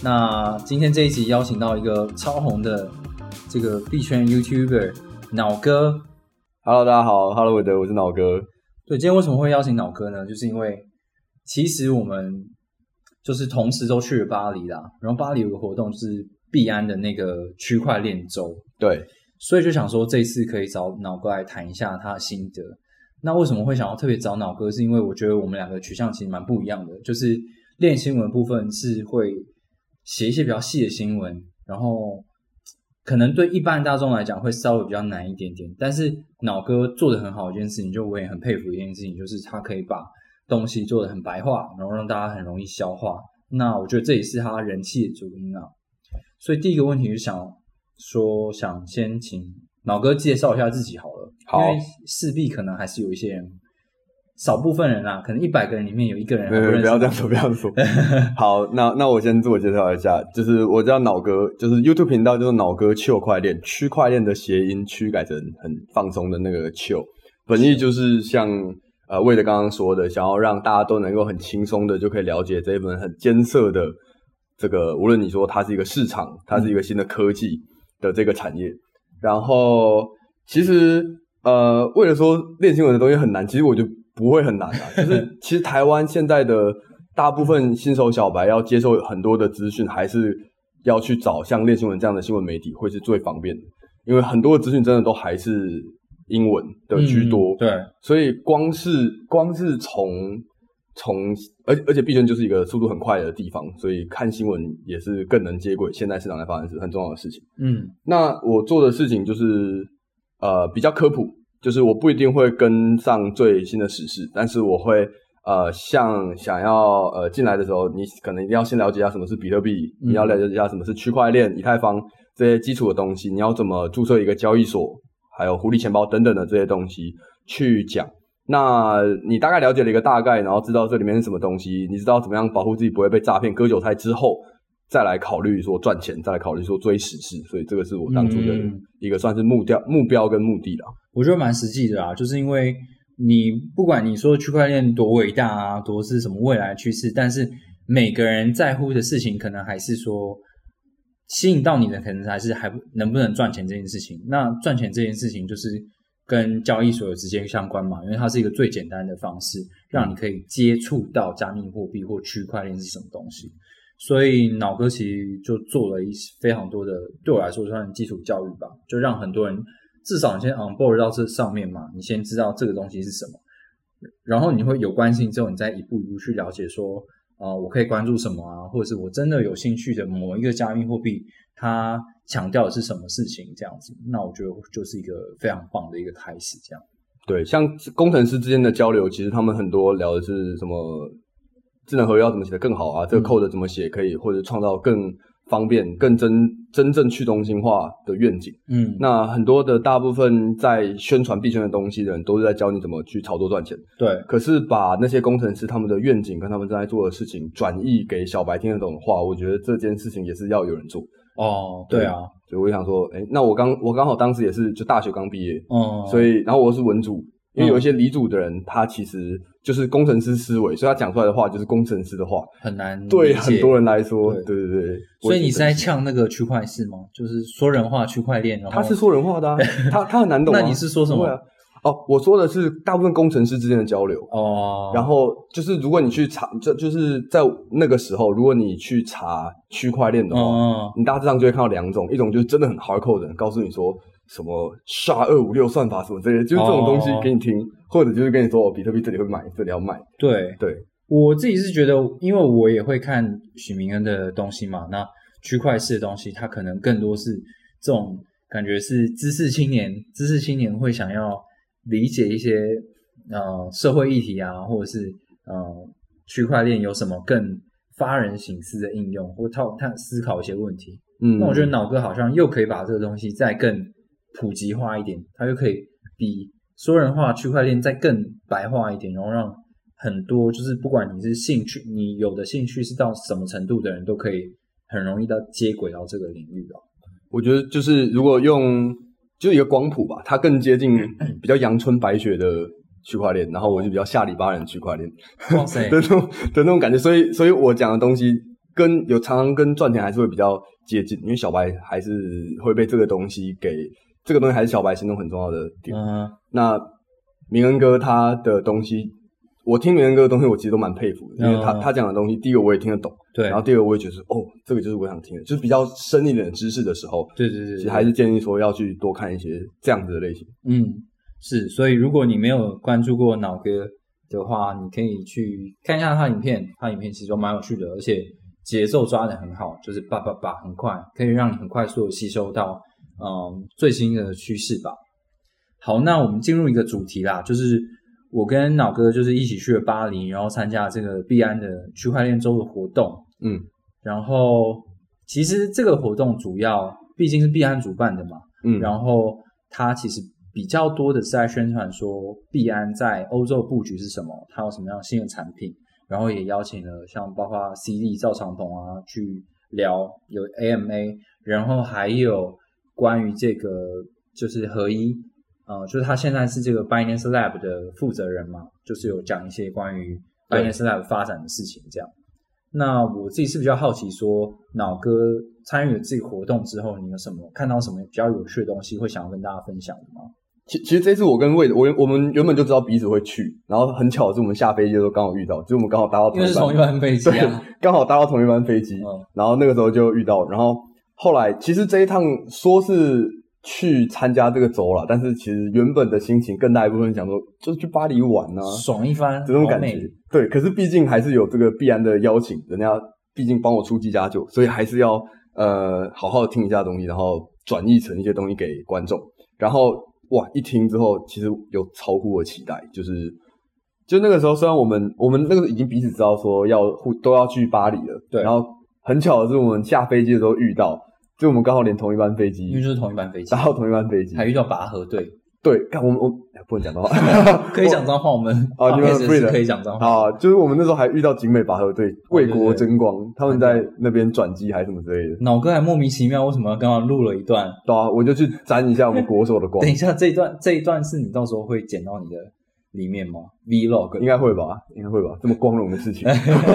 那今天这一集邀请到一个超红的这个币圈 YouTuber 脑哥。Hello，大家好，Hello，韦德，我是脑哥。对，今天为什么会邀请脑哥呢？就是因为其实我们就是同时都去了巴黎啦，然后巴黎有个活动是币安的那个区块链周，对，所以就想说这次可以找脑哥来谈一下他的心得。那为什么会想要特别找脑哥？是因为我觉得我们两个取向其实蛮不一样的，就是练新闻部分是会写一些比较细的新闻，然后可能对一般大众来讲会稍微比较难一点点。但是脑哥做的很好一件事情，就我也很佩服一件事情，就是他可以把东西做的很白话，然后让大家很容易消化。那我觉得这也是他人气的主因啊。所以第一个问题就想说，想先请脑哥介绍一下自己好了，好因为势必可能还是有一些人，少部分人啊，可能一百个人里面有一个人不要这样说，不要说。好，那那我先自我介绍一下，就是我叫脑哥，就是 YouTube 频道就是脑哥区块链，区块链的谐音区改成很放松的那个 chill，本意就是像呃魏德刚刚说的，想要让大家都能够很轻松的就可以了解这一本很艰涩的这个，无论你说它是一个市场，它是一个新的科技的这个产业，然后其实呃为了说练新闻的东西很难，其实我就不会很难啊，就是其实台湾现在的大部分新手小白要接受很多的资讯，还是要去找像练新闻这样的新闻媒体会是最方便的，因为很多的资讯真的都还是英文的居多，嗯对，所以光是光是从从而而且毕竟就是一个速度很快的地方，所以看新闻也是更能接轨现在市场在发生是很重要的事情。嗯。那我做的事情就是呃比较科普，就是我不一定会跟上最新的时事，但是我会呃像想要呃进来的时候，你可能一定要先了解一下什么是比特币，嗯你要了解一下什么是区块链、以太坊这些基础的东西，你要怎么注册一个交易所，还有狐狸钱包等等的这些东西去讲。那你大概了解了一个大概，然后知道这里面是什么东西，你知道怎么样保护自己不会被诈骗、割韭菜之后，再来考虑说赚钱，再来考虑说追时事。所以这个是我当初的嗯一个算是目标、目标跟目的啦。我觉得蛮实际的啦，就是因为你不管你说区块链多伟大啊，多是什么未来趋势，但是每个人在乎的事情，可能还是说吸引到你的，可能还是还能不能赚钱这件事情。那赚钱这件事情，就是跟交易所有直接相关嘛，因为它是一个最简单的方式，让你可以接触到加密货币或区块链是什么东西。所以脑哥其实就做了一非常多的，对我来说算基础教育吧，就让很多人至少你先 on board 到这上面嘛，你先知道这个东西是什么，然后你会有关心之后，你再一步一步去了解说，呃，我可以关注什么啊，或者是我真的有兴趣的某一个加密货币，它强调的是什么事情这样子，那我觉得就是一个非常棒的一个开始，这样。对，像工程师之间的交流，其实他们很多聊的是什么智能合约要怎么写得更好啊，这个 code 怎么写可以，或者创造更方便、更真真正去中心化的愿景。嗯，那很多的大部分在宣传币圈的东西的人，都是在教你怎么去炒作赚钱。对，可是把那些工程师他们的愿景跟他们正在做的事情转译给小白听得懂的话，我觉得这件事情也是要有人做。哦，对啊，所以我就想说，哎，那我刚我刚好当时也是就大学刚毕业，嗯，所以然后我是文组，因为有一些离组的人，他其实就是工程师思维，所以他讲出来的话就是工程师的话。很难对很多人来说，对对对对。所以你是在呛那个区块是吗？就是说人话区块链，然后他是说人话的、啊，他他很难懂、啊。那你是说什么？哦，我说的是大部分工程师之间的交流。哦，然后就是，如果你去查，就就是在那个时候，如果你去查区块链的话，哦，你大致上就会看到两种，一种就是真的很 hardcore 的人，告诉你说什么 SHA 二五六算法什么之类的，就是这种东西哦给你听，或者就是跟你说哦，比特币这里会买，这里要卖，对，对，我自己是觉得，因为我也会看许明恩的东西嘛，那区块式的东西，它可能更多是这种感觉是知识青年，知识青年会想要理解一些呃社会议题啊，或者是呃区块链有什么更发人省思的应用，或他他思考一些问题。嗯，那我觉得脑哥好像又可以把这个东西再更普及化一点，它就可以比说人话区块链再更白化一点，然后让很多就是不管你是兴趣，你有的兴趣是到什么程度的人都可以很容易到接轨到这个领域哦。我觉得就是如果用就是一个光谱吧，它更接近比较阳春白雪的区块链，然后我就比较下里巴人的区块链哇塞 的，那种的那种感觉，所以所以我讲的东西跟有常常跟赚钱还是会比较接近，因为小白还是会被这个东西给这个东西还是小白心中很重要的点。嗯，那明恩哥他的东西，我听明恩哥的东西，我其实都蛮佩服的，因为他、嗯他讲的东西，第一个我也听得懂，对，然后第二个我也觉得哦，这个就是我想听的，就是比较深一点的知识的时候，对对对对，其实还是建议说要去多看一些这样子的类型。嗯，是，所以如果你没有关注过脑哥的话，你可以去看一下他影片，他影片其实都蛮有趣的，而且节奏抓得很好，就是叭叭叭很快，可以让你很快速的吸收到嗯最新的趋势吧。好，那我们进入一个主题啦，就是我跟脑哥就是一起去了巴黎，然后参加这个币安的区块链周的活动，嗯。然后其实这个活动主要毕竟是币安主办的嘛，嗯，然后它其实比较多的是在宣传说币安在欧洲布局是什么，它有什么样新的产品，然后也邀请了像包括 CD 赵长鹏啊去聊有 AMA，然后还有关于这个就是合一，呃，就是他现在是这个 Binance Lab 的负责人嘛，就是有讲一些关于对 Binance Lab 发展的事情这样。那我自己是比较好奇说，脑哥参与了这个活动之后，你有什么看到什么比较有趣的东西，会想要跟大家分享的吗？其其实这次我跟魏，我我们原本就知道彼此会去，然后很巧的是我们下飞机的时候刚好遇到，就是我们刚好搭到因为是同一班班飞机对啊，，刚好搭到同一班飞机，嗯然后那个时候就遇到，然后后来其实这一趟说是去参加这个周了，但是其实原本的心情更大一部分想说就是去巴黎玩呢、爽一番，这种感觉。对，可是毕竟还是有这个必然的邀请，人家毕竟帮我出机加酒，所以还是要呃好好听一下东西，然后转译成一些东西给观众。然后哇，一听之后，其实有超乎我期待，就是就那个时候，虽然我们我们那个时候已经彼此知道说要互都要去巴黎了，对然后很巧的是，我们下飞机的时候遇到，就我们刚好连同一班飞机因为，就是同一班飞机搭，到同一班飞机，还遇到拔河队，对，看我们我哎不能讲脏话，可以讲脏话，我们啊 你们 podcast 是 free 的可以讲脏话，啊，就是我们那时候还遇到景美拔河队为国争光，他们在那边转机还是什么之类的。脑哥还莫名其妙为什么要刚刚录了一段？对啊，我就去沾一下我们国手的光等，一下，这一段这一段是你到时候会剪到你的里面吗？Vlog 应该会吧？应该会吧？这么光荣的事情，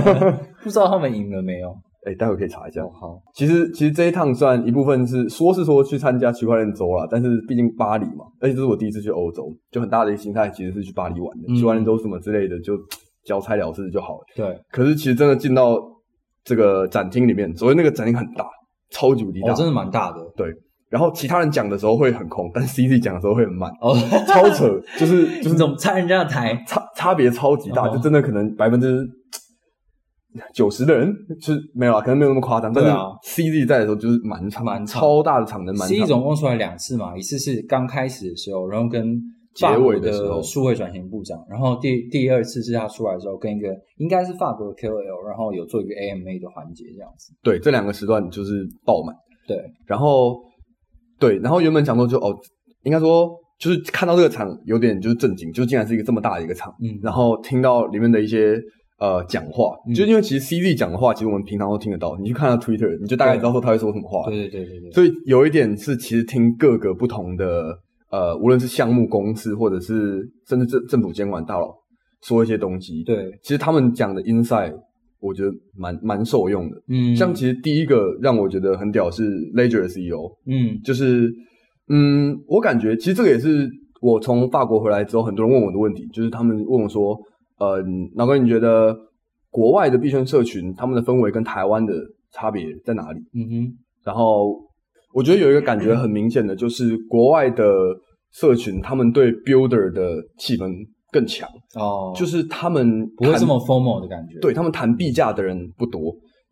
不知道他们赢了没有？哎，待会可以查一下哦，。好，其实其实这一趟算一部分是说是说去参加区块链周啦，但是毕竟巴黎嘛，而且这是我第一次去欧洲，就很大的一个心态其实是去巴黎玩的，嗯区块链周什么之类的就交差了事就好了。对，可是其实真的进到这个展厅里面，所谓那个展厅很大，超级无敌大，哦，真的蛮大的对然后其他人讲的时候会很空，但是 CZ 讲的时候会很慢，哦，超扯，就是 就是怎么拆人家的台？差差别超级大，哦就真的可能百分之九十的人就是没有啊，可能没有那么夸张，但是对啊。CZ 在的时候就是满场，满超大的场能，满 C 场。总共出来两次嘛，一次是刚开始的时候，然后跟结尾的时候。数位转型部长，然后第第二次是他出来的时候跟一个应该是法国的 KOL，然后有做一个 AMA 的环节这样子。对，这两个时段就是爆满，对，然后对，然后原本想说就哦，应该说就是看到这个场有点就是震惊，就竟然是一个这么大的一个场，嗯，然后听到里面的一些呃讲话，嗯。就因为其实 CZ 讲的话，其实我们平常都听得到，你去看他 Twitter，你就大概知道说他会说什么话。对对对对对，所以有一点是其实听各个不同的呃，无论是项目公司或者是甚至政政府监管大佬说一些东西，，对，其实他们讲的 insight 我觉得蛮蛮受用的。嗯，像其实第一个让我觉得很屌是 Ledger 的 CEO，嗯。就是嗯，我感觉其实这个也是我从法国回来之后，很多人问我的问题，就是他们问我说，呃，老哥，你觉得国外的币圈社群他们的氛围跟台湾的差别在哪里？嗯哼，然后我觉得有一个感觉很明显的，就是国外的社群他们对 builder 的气氛更强，哦，就是他们谈不会这么 formal 的感觉。对他们谈币价的人不多，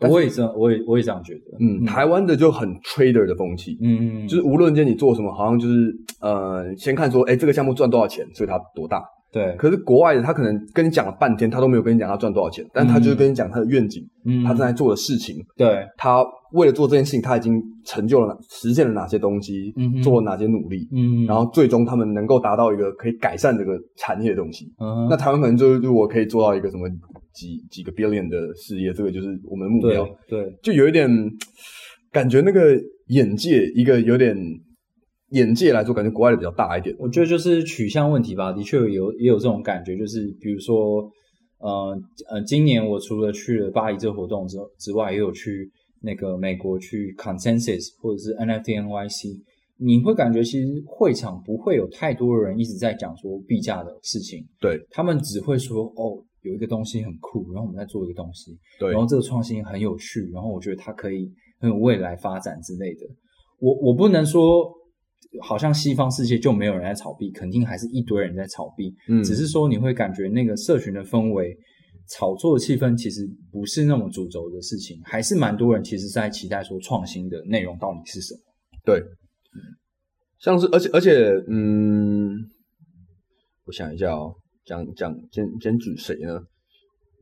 我也这样，我也我也这样觉得。嗯，台湾的就很 trader 的风气，嗯，就是无论今天你做什么，好像就是呃，先看说，哎，这个项目赚多少钱，所以它多大，对，可是国外的他可能跟你讲了半天，他都没有跟你讲他赚多少钱，但他就是跟你讲他的愿景，嗯。他正在做的事情，对，他为了做这件事情，他已经成就了哪实现了哪些东西，嗯做了哪些努力，嗯，然后最终他们能够达到一个可以改善这个产业的东西。嗯那台湾可能就是如果可以做到一个什么几几个 billion 的事业，这个就是我们的目标。对对，就有一点感觉那个眼界，一个有点眼界来说，感觉国外的比较大一点。我觉得就是取向问题吧，的确有也有这种感觉，就是比如说，呃呃，今年我除了去了巴黎这个活动之之外，也有去那个美国去 Consensus 或者是 NFT NYC，你会感觉其实会场不会有太多人一直在讲说币价的事情，对他们只会说哦，有一个东西很酷，然后我们在做一个东西，对然后这个创新很有趣，然后我觉得它可以很有未来发展之类的。我我不能说好像西方世界就没有人在炒币，肯定还是一堆人在炒币，嗯只是说你会感觉那个社群的氛围。炒作的气氛其实不是那么主轴的事情，还是蛮多人其实在期待说创新的内容到底是什么。对，像是而且而且，嗯，我想一下哦，讲讲先先举谁呢？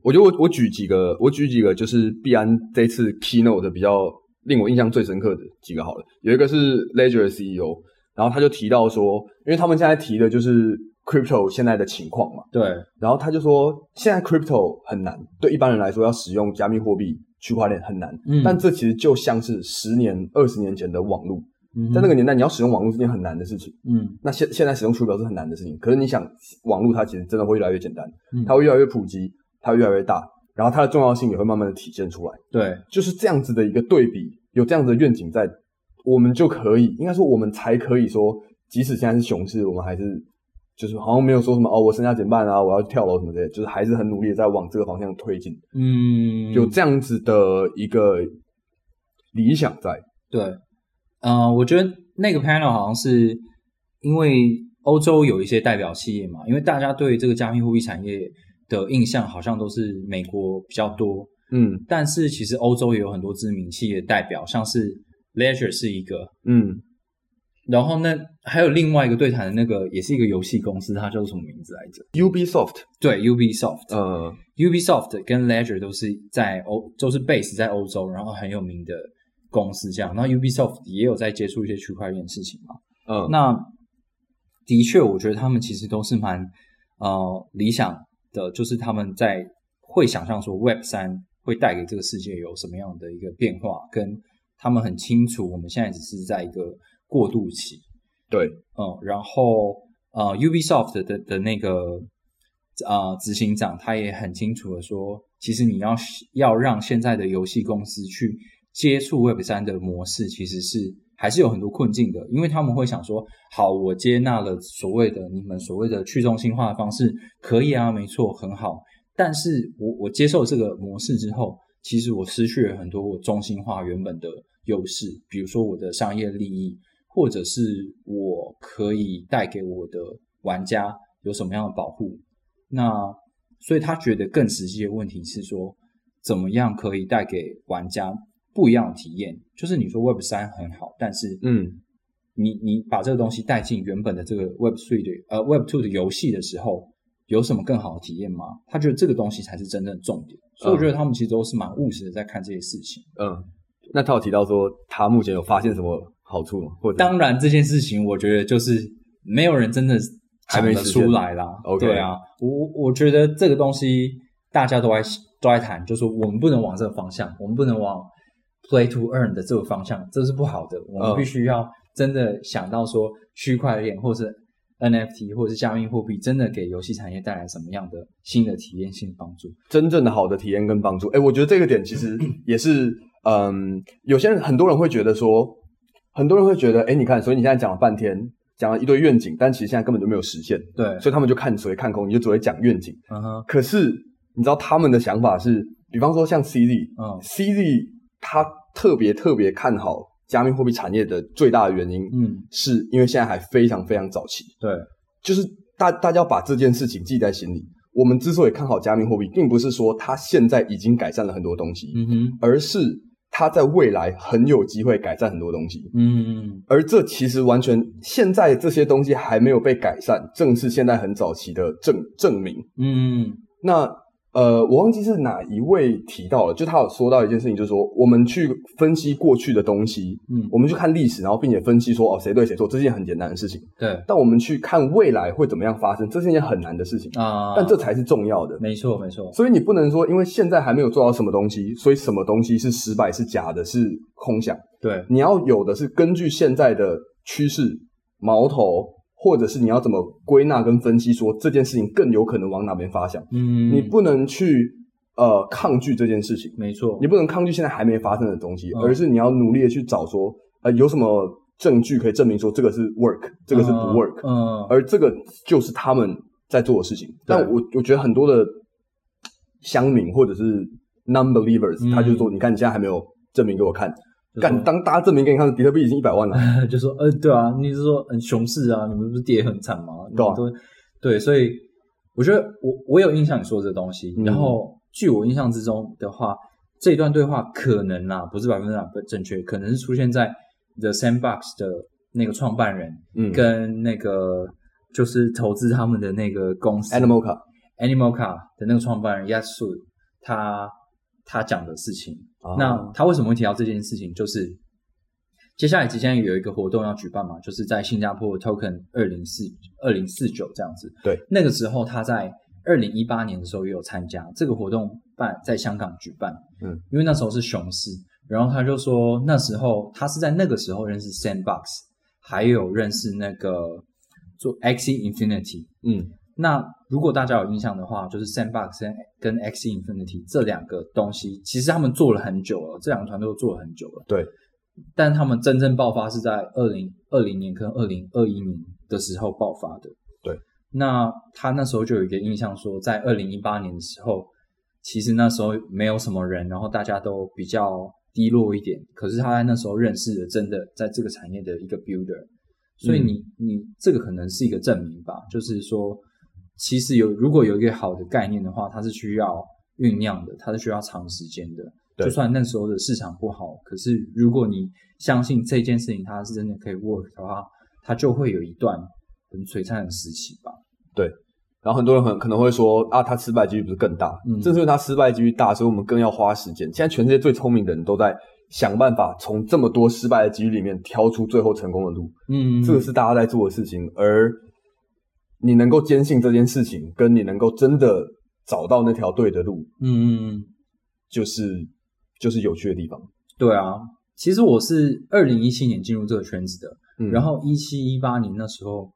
我觉得我我举几个，我举几个就是必安这次 keynote 的比较令我印象最深刻的几个好了。有一个是 Ledger 的 CEO，然后他就提到说，因为他们现在提的就是 crypto 现在的情况嘛，对，然后他就说，现在 crypto 很难，对一般人来说要使用加密货币、区块链很难，嗯。但这其实就像是十年、二十年前的网络，嗯在那个年代你要使用网络是件很难的事情。嗯。那现现在使用出表是很难的事情，可是你想，网络它其实真的会越来越简单，嗯。它会越来越普及，它会越来越大，然后它的重要性也会慢慢的体现出来，对，就是这样子的一个对比，有这样子的愿景在，我们就可以，应该说我们才可以说，即使现在是熊市，我们还是就是好像没有说什么哦，我身价减半啊，我要跳楼什么之类的，就是还是很努力的在往这个方向推进，嗯，有这样子的一个理想在，对，呃，我觉得那个 panel 好像是因为欧洲有一些代表企业嘛，因为大家对这个加密货币产业的印象好像都是美国比较多，嗯。但是其实欧洲也有很多知名企业代表，像是 Ledger 是一个，嗯，然后那还有另外一个对谈的那个也是一个游戏公司，它叫做什么名字来着？Ubisoft，对，Ubisoft，呃，Ubisoft 跟 Ledger 都是在欧，都是 base 在欧洲，然后很有名的公司这样。然后 Ubisoft 也有在接触一些区块链的事情嘛。嗯，那的确，我觉得他们其实都是蛮呃理想的，就是他们在会想象说 Web 三会带给这个世界有什么样的一个变化，跟他们很清楚我们现在只是在一个过渡期。对，嗯，然后呃，Ubisoft 的的那个呃执行长他也很清楚的说，其实你要要让现在的游戏公司去接触 Web 三的模式，其实是还是有很多困境的，因为他们会想说，好，我接纳了所谓的你们所谓的去中心化的方式，可以啊，没错，很好，但是我我接受这个模式之后，其实我失去了很多我中心化原本的优势，比如说我的商业利益。或者是我可以带给我的玩家有什么样的保护？那所以他觉得更实际的问题是说，怎么样可以带给玩家不一样的体验？就是你说 Web 三很好，但是嗯，你你把这个东西带进原本的这个 Web three 的呃 Web two 的游戏的时候，有什么更好的体验吗？他觉得这个东西才是真正的重点。所以我觉得他们其实都是蛮务实的在看这些事情。嗯，那他有提到说他目前有发现什么好处吗？或者当然，这件事情我觉得就是没有人真的讲得出来啦。OK 对啊，我我觉得这个东西大家都在都在谈，就是说我们不能往这个方向，我们不能往 play to earn 的这个方向，这是不好的。我们嗯必须要真的想到说区块链或是 NFT 或者是加密货币，真的给游戏产业带来什么样的新的体验性帮助？真正的好的体验跟帮助。哎，我觉得这个点其实 也是，嗯，有些人很多人会觉得说，很多人会觉得，哎，你看，所以你现在讲了半天，讲了一堆愿景，但其实现在根本就没有实现，对，所以他们就看谁看空，你就只会讲愿景。嗯哼，可是你知道他们的想法是，比方说像 CZ，嗯 CZ 他特别特别看好加密货币产业的最大的原因，嗯，是因为现在还非常非常早期，对，就是大大家要把这件事情记在心里。我们之所以看好加密货币，并不是说它现在已经改善了很多东西，嗯哼，而是它在未来很有机会改善很多东西。嗯而这其实完全现在这些东西还没有被改善，正是现在很早期的证证明。嗯那呃，我忘记是哪一位提到了，就他有说到一件事情，就是说我们去分析过去的东西，嗯，我们去看历史，然后并且分析说哦谁对谁错，这是件很简单的事情。对但我们去看未来会怎么样发生，这是一件很难的事情。啊，但这才是重要的。没错没错，所以你不能说，因为现在还没有做到什么东西，所以什么东西是失败、是假的、是空想。对，你要有的是根据现在的趋势、矛头，或者是你要怎么归纳跟分析，说这件事情更有可能往哪边发想。嗯，你不能去呃抗拒这件事情，没错，你不能抗拒现在还没发生的东西，嗯而是你要努力的去找说，呃，有什么证据可以证明说这个是 work，这个是不 work，、嗯，而这个就是他们在做的事情。但我我觉得很多的乡民或者是 non-believers，、嗯。他就说，你看你现在还没有证明给我看，就说干当大家证明给你看，比特币已经一百万了，就说呃，对啊，你是说嗯熊市啊，你们不是跌很惨吗？对啊。对，所以我觉得我我有印象你说的这东西，嗯。然后据我印象之中的话，这一段对话可能啊，不是百分之百正确，可能是出现在 The Sandbox 的那个创办人嗯。跟那个就是投资他们的那个公司 Animal 卡 Animal Car 的那个创办人 Yasu 他他讲的事情。啊那他为什么会提到这件事情？就是接下来即将有一个活动要举办嘛，就是在新加坡 Token 二零四二零四九这样子。对，那个时候他在二零一八年的时候也有参加这个活动办在香港举办。嗯，因为那时候是熊市，然后他就说那时候他是在那个时候认识 Sandbox，还有认识那个做 Axie Infinity。嗯那如果大家有印象的话，就是 Sandbox 跟跟 X Infinity 这两个东西，其实他们做了很久了，这两个团队都做了很久了。对，但他们真正爆发是在二零二零年跟二零二一年的时候爆发的。对，那他那时候就有一个印象说，在二零一八年的时候，其实那时候没有什么人，然后大家都比较低落一点。可是他在那时候认识了真的在这个产业的一个 builder，所以你、你这个可能是一个证明吧，就是说，其实有如果有一个好的概念的话，它是需要酝酿的，它是需要长时间的。就算那时候的市场不好，可是如果你相信这件事情它是真的可以 work 的话，它就会有一段很璀璨的时期吧。对然后很多人很可能会说啊，它失败几率不是更大？嗯正是因为它失败几率大，所以我们更要花时间。现在全世界最聪明的人都在想办法从这么多失败的几率里面挑出最后成功的路，嗯，这个是大家在做的事情。而你能够坚信这件事情，跟你能够真的找到那条对的路，嗯嗯嗯，就是就是有趣的地方。对啊。其实我是二零一七年进入这个圈子的，嗯，然后一七一八年那时候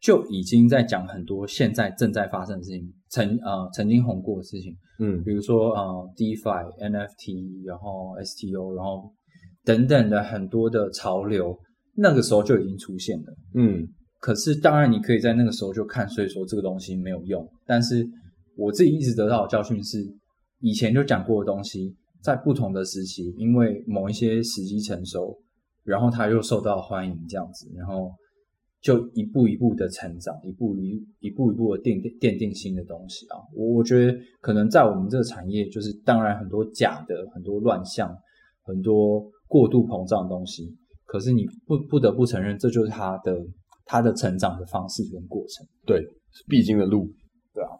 就已经在讲很多现在正在发生的事情，曾呃曾经红过的事情，嗯比如说呃 DeFi、NFT，然后 STO，然后等等的很多的潮流，那个时候就已经出现了。嗯可是当然你可以在那个时候就看，所以说这个东西没有用。但是我自己一直得到的教训是，以前就讲过的东西，在不同的时期，因为某一些时机成熟，然后它又受到欢迎，这样子，然后就一步一步的成长，一步一一步一步的奠定奠定新的东西啊。我我觉得可能在我们这个产业，就是当然很多假的，很多乱象，很多过度膨胀的东西，可是你不不得不承认，这就是它的它的成长的方式跟过程。对，是必经的路。对啊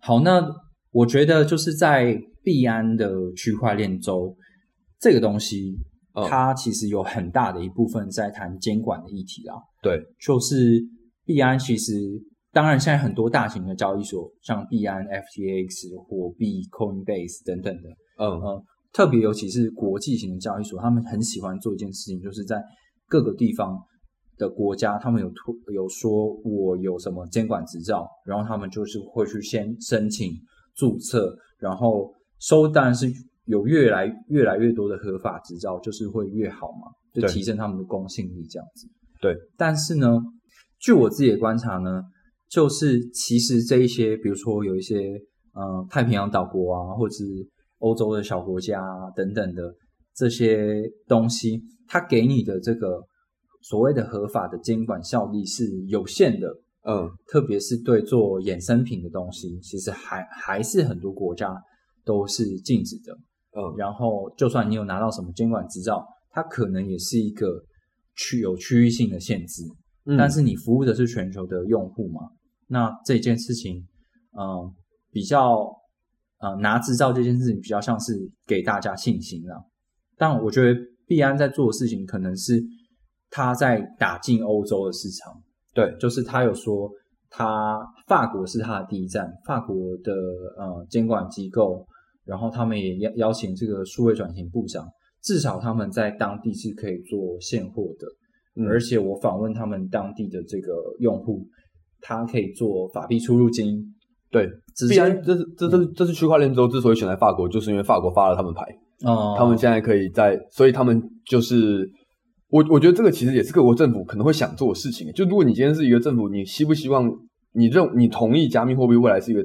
好，那我觉得就是在币安的区块链周这个东西，嗯它其实有很大的一部分在谈监管的议题啦。对，就是币安其实，当然现在很多大型的交易所，像币安、FTX、火币、Coinbase 等等的，嗯呃，特别尤其是国际型的交易所，他们很喜欢做一件事情，就是在各个地方的国家，他们有突有说我有什么监管执照，然后他们就是会去先申请注册，然后收当然是有越来越来越多的合法执照，就是会越好嘛，就提升他们的公信力这样子。对，但是呢，据我自己的观察呢，就是其实这一些，比如说有一些呃太平洋岛国啊，或者是欧洲的小国家啊等等的这些东西，它给你的这个所谓的合法的监管效力是有限的，嗯特别是对做衍生品的东西，其实还还是很多国家都是禁止的。嗯然后就算你有拿到什么监管执照，它可能也是一个区有区域性的限制，嗯但是你服务的是全球的用户嘛，那这件事情，嗯、比较呃拿执照这件事情比较像是给大家信心啦。但我觉得币安在做的事情可能是他在打进欧洲的市场，对，就是他有说他法国是他的第一站，法国的呃监管机构，然后他们也邀邀请这个数位转型部长，至少他们在当地是可以做现货的，嗯。而且我访问他们当地的这个用户，他可以做法币出入金，对，直接币安这是这这这是区块链之后之所以选在法国，就是因为法国发了他们牌，哦、他们现在可以在，所以他们就是我我觉得这个其实也是各国政府可能会想做的事情。就如果你今天是一个政府，你希不希望你认你同意加密货币未来是一个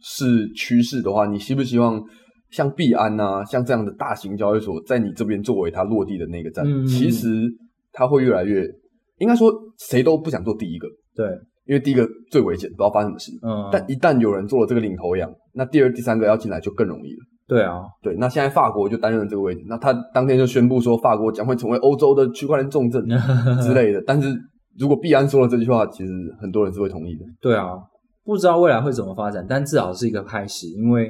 是趋势的话，你希不希望像币安啊，像这样的大型交易所在你这边作为它落地的那个站？嗯其实它会越来越，应该说谁都不想做第一个，对，因为第一个最危险，不知道发生什么事。嗯，但一旦有人做了这个领头羊，那第二、第三个要进来就更容易了。对啊，对，那现在法国就担任了这个位置，那他当天就宣布说，法国将会成为欧洲的区块链重镇 之类的。但是如果币安说了这句话，其实很多人是会同意的。对啊，不知道未来会怎么发展，但至少是一个开始。因为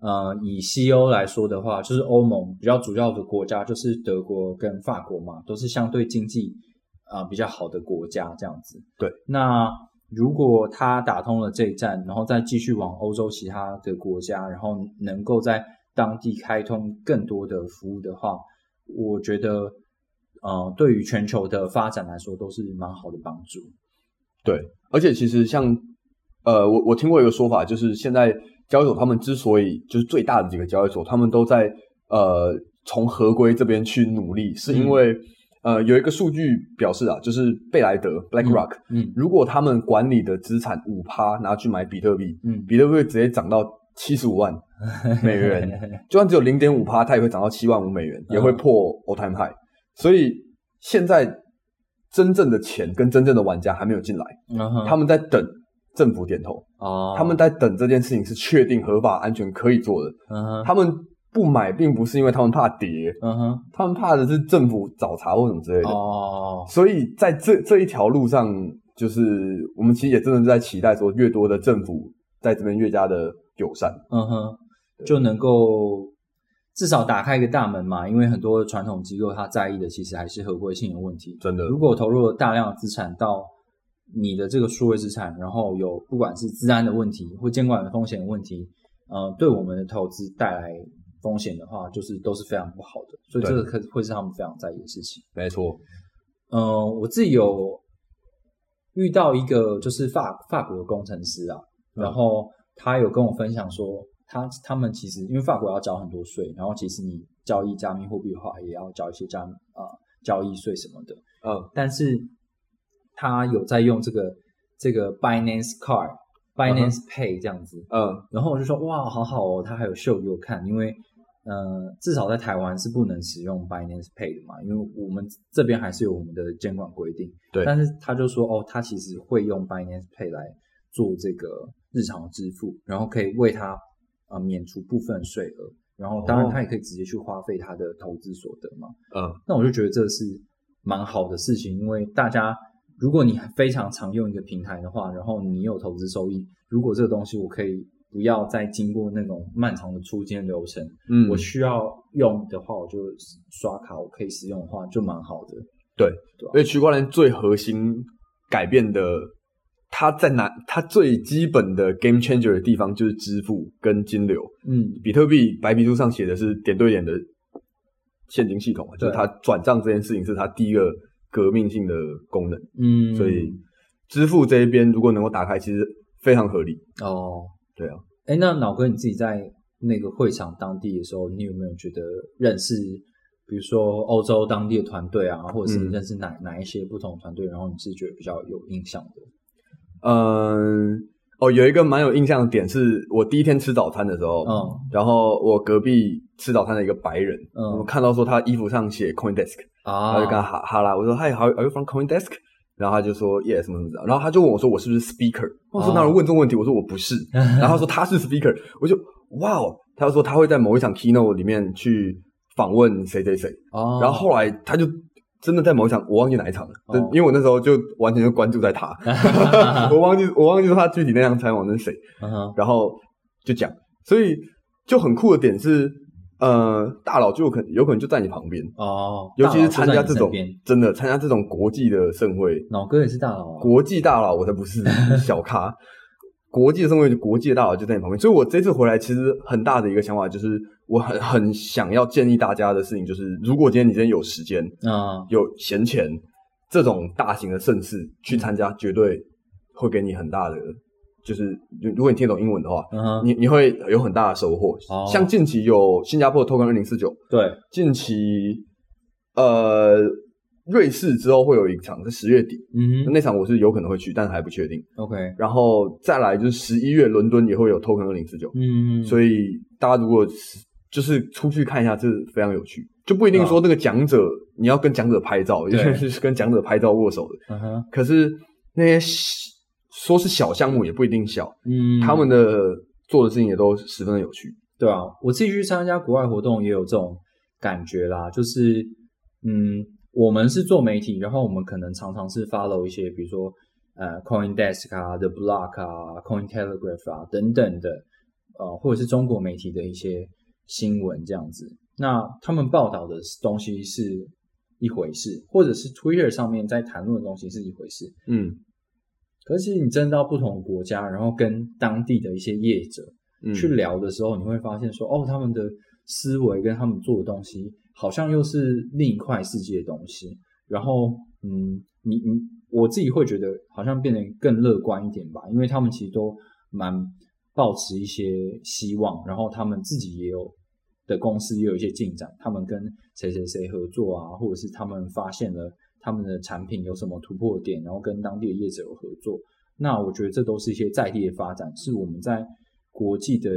呃，以西欧来说的话，就是欧盟比较主要的国家就是德国跟法国嘛，都是相对经济啊、呃比较好的国家这样子。对，那如果他打通了这一站，然后再继续往欧洲其他的国家，然后能够在当地开通更多的服务的话，我觉得呃，对于全球的发展来说都是蛮好的帮助。对，而且其实像呃，我我听过一个说法，就是现在交易所他们之所以就是最大的几个交易所，他们都在呃从合规这边去努力，是因为、呃有一个数据表示啊，就是贝莱德 BlackRock，、嗯。如果他们管理的资产五趴拿去买比特币，嗯，比特币会直接涨到七十五万 美元，就算只有零点五趴，它也会涨到七万五美元，也会破 all time high。所以现在真正的钱跟真正的玩家还没有进来，嗯他们在等政府点头，哦，他们在等这件事情是确定合法、安全可以做的。嗯，他们不买，并不是因为他们怕跌，嗯哼，他们怕的是政府找茬或什么之类的。哦，所以在这这一条路上，就是我们其实也真的在期待说，越多的政府在这边越加的友善。嗯哼，就能够至少打开一个大门嘛，因为很多传统机构他在意的其实还是合规性的问题。真的，如果投入了大量的资产到你的这个数位资产，然后有不管是治安的问题或监管的风险问题，呃，对我们的投资带来风险的话，就是都是非常不好的。所以这个可会是他们非常在意的事情。没错。呃，我自己有遇到一个就是法法国的工程师啊，嗯然后他有跟我分享说，他他们其实因为法国要缴很多税，然后其实你交易加密货币的话，也要缴一些加密啊、交易税什么的，嗯。但是他有在用这个这个 Binance Card、Binance Pay 这样子，嗯。然后我就说哇，好好哦，他还有秀给我看，因为呃，至少在台湾是不能使用 Binance Pay 的嘛，因为我们这边还是有我们的监管规定。对。但是他就说哦，他其实会用 Binance Pay 来做这个日常支付，然后可以为他呃免除部分税额，然后当然哦他也可以直接去花费他的投资所得嘛。嗯，那我就觉得这是蛮好的事情，因为大家如果你非常常用一个平台的话，然后你有投资收益，如果这个东西我可以不要再经过那种漫长的出金流程，嗯我需要用的话，我就刷卡，我可以使用的话，就蛮好的。对因为区块链最核心改变的，它在哪？它最基本的 game changer 的地方就是支付跟金流。嗯，比特币白皮书上写的是点对点的现金系统啊，就是对它转账这件事情是它第一个革命性的功能。嗯，所以支付这一边如果能够打开，其实非常合理。哦，对啊，哎，那脑哥你自己在那个会场当地的时候，你有没有觉得认识，比如说欧洲当地的团队啊，或者是嗯认识哪、哪一些不同的团队，然后你是觉得比较有印象的？嗯，哦，有一个蛮有印象的点是，我第一天吃早餐的时候，嗯。然后我隔壁吃早餐的一个白人，嗯。我看到说他衣服上写 CoinDesk，然啊，后就跟他哈哈啦，我说 Hi, how are you from CoinDesk？然后他就说 Yes 什么什么的，然后他就问我说我是不是 Speaker？我说哦哪有人问这种问题？我说我不是，然后他说他是 Speaker，我就哇哦，他就说他会在某一场 keynote 里面去访问谁谁谁，哦，然后后来他就真的在某一场，我忘记哪一场了，哦。因为我那时候就完全就关注在他，我忘记我忘记说他具体那场采访的是谁，嗯然后就讲，所以就很酷的点是，呃，大佬就有可有可能就在你旁边，哦，尤其是参加这种真的参加这种国际的盛会，老哥也是大佬啊，国际大佬我才不是小咖，国际的盛会，国际的大佬就在你旁边，所以我这次回来其实很大的一个想法就是，我很很想要建议大家的事情就是，如果今天你今天有时间，啊，有闲钱，这种大型的盛事去参加，绝对会给你很大的，就是如如果你听懂英文的话，嗯，你你会有很大的收获。哦像近期有新加坡的 Token 二零四九，对，近期呃瑞士之后会有一场是十月底，嗯哼那场我是有可能会去，但还不确定。，OK，然后再来就是十一月伦敦也会有 Token 二零四九，嗯，所以大家如果是就是出去看一下，这非常有趣，就不一定说那个讲者你要跟讲者拍照，有对。些人是跟讲者拍照握手的，嗯哼，可是那些小说是小项目也不一定小，嗯，他们的做的事情也都十分的有趣。对啊，我自己去参加国外活动也有这种感觉啦，就是嗯，我们是做媒体，然后我们可能常常是 follow 一些，比如说呃 CoinDesk 啊、The Block 啊、CoinTelegraph 啊等等的，呃，或者是中国媒体的一些新闻这样子。那他们报道的东西是一回事，或者是 Twitter 上面在谈论的东西是一回事。嗯可是你真到不同的国家，然后跟当地的一些业者，嗯，去聊的时候，你会发现说，哦，他们的思维跟他们做的东西，好像又是另一块世界的东西。然后，嗯，你你我自己会觉得好像变得更乐观一点吧，因为他们其实都蛮抱持一些希望，然后他们自己也有的公司也有一些进展，他们跟谁谁谁合作啊，或者是他们发现了他们的产品有什么突破点，然后跟当地的业者有合作。那我觉得这都是一些在地的发展，是我们在国际的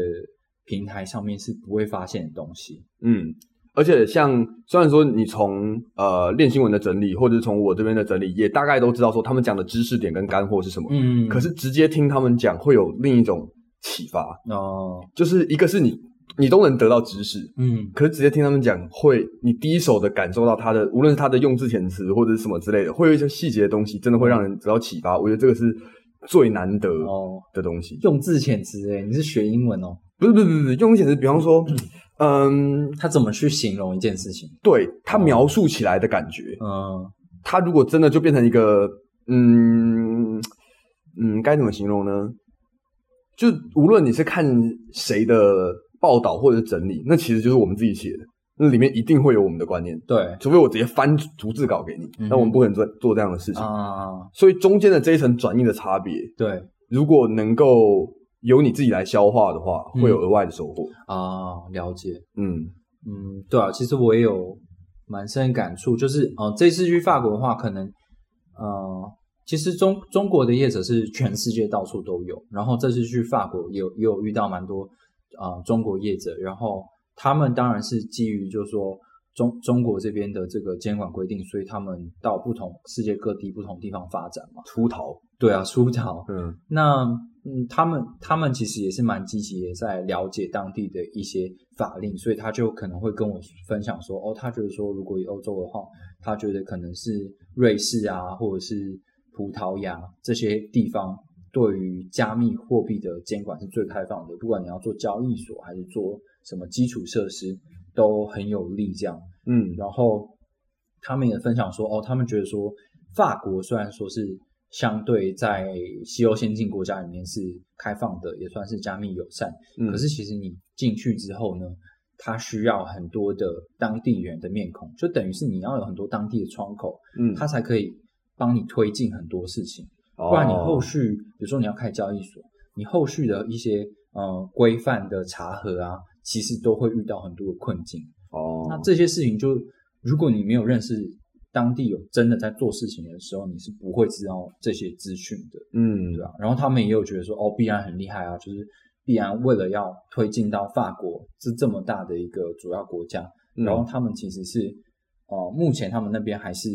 平台上面是不会发现的东西。嗯，而且像虽然说你从呃练新闻的整理，或者是从我这边的整理，也大概都知道说他们讲的知识点跟干货是什么。嗯可是直接听他们讲，会有另一种启发，哦，就是一个是你你都能得到知识，嗯可是直接听他们讲，会你第一手的感受到他的，无论是他的用字遣词或者是什么之类的，会有一些细节的东西，真的会让人得到启发。我觉得这个是最难得哦，的东西。用字遣词诶，你是学英文哦？不是不是不是不是，用字遣词，比方说，嗯，他怎么去形容一件事情？对他描述起来的感觉，嗯他如果真的就变成一个，嗯嗯，该怎么形容呢？就无论你是看谁的报道或者是整理，那其实就是我们自己写的，那里面一定会有我们的观念，对除非我直接翻逐字稿给你，那我们不可能做做这样的事情。啊，所以中间的这一层转译的差别，对如果能够由你自己来消化的话，嗯会有额外的收获。啊，了解。嗯嗯，对啊，其实我也有蛮深的感触，就是呃，这次去法国的话，可能呃，其实中中国的业者是全世界到处都有，然后这次去法国也有也有遇到蛮多啊、呃中国业者，然后他们当然是基于就是说中中国这边的这个监管规定，所以他们到不同世界各地不同地方发展嘛。出逃，对啊，出逃。嗯那嗯，他们他们其实也是蛮积极的，在了解当地的一些法令，所以他就可能会跟我分享说，哦，他觉得说，如果以欧洲的话，他觉得可能是瑞士啊，或者是葡萄牙这些地方对于加密货币的监管是最开放的，不管你要做交易所还是做什么基础设施，都很有利这样。嗯然后他们也分享说，哦，他们觉得说，法国虽然说是相对在西欧先进国家里面是开放的，也算是加密友善，嗯，可是其实你进去之后呢，它需要很多的当地人的面孔，就等于是你要有很多当地的窗口，嗯，它才可以帮你推进很多事情。不然你后哦续，比如说你要开交易所，你后续的一些呃规范的查核啊，其实都会遇到很多的困境。哦，那这些事情就，如果你没有认识当地有真的在做事情的时候，你是不会知道这些资讯的，嗯。对吧？然后他们也有觉得说，哦，必然很厉害啊，就是必然为了要推进到法国是这么大的一个主要国家，嗯。然后他们其实是，呃，目前他们那边还是